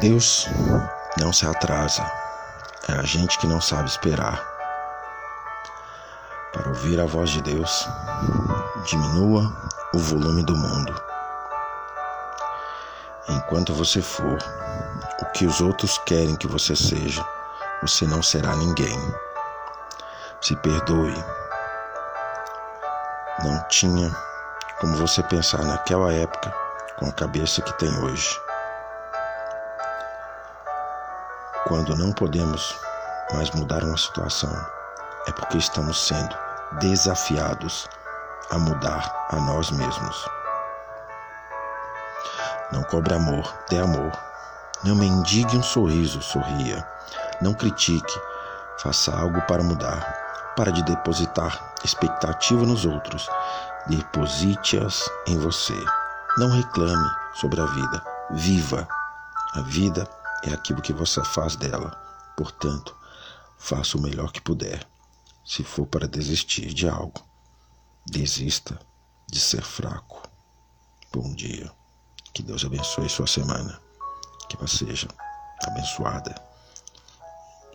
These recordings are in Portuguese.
Deus não se atrasa, é a gente que não sabe esperar. Para ouvir a voz de Deus, diminua o volume do mundo. Enquanto você for o que os outros querem que você seja, você não será ninguém. Se perdoe. Não tinha como você pensar naquela época com a cabeça que tem hoje. Quando não podemos mais mudar uma situação, é porque estamos sendo desafiados a mudar a nós mesmos. Não cobre amor, dê amor. Não mendigue um sorriso, sorria. Não critique, faça algo para mudar. Para de depositar expectativa nos outros, deposite-as em você. Não reclame sobre a vida, viva. A vida é aquilo que você faz dela. Portanto, faça o melhor que puder. Se for para desistir de algo, desista de ser fraco. Bom dia. Que Deus abençoe sua semana. Que ela seja abençoada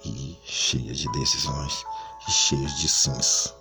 e cheia de decisões e cheia de sims.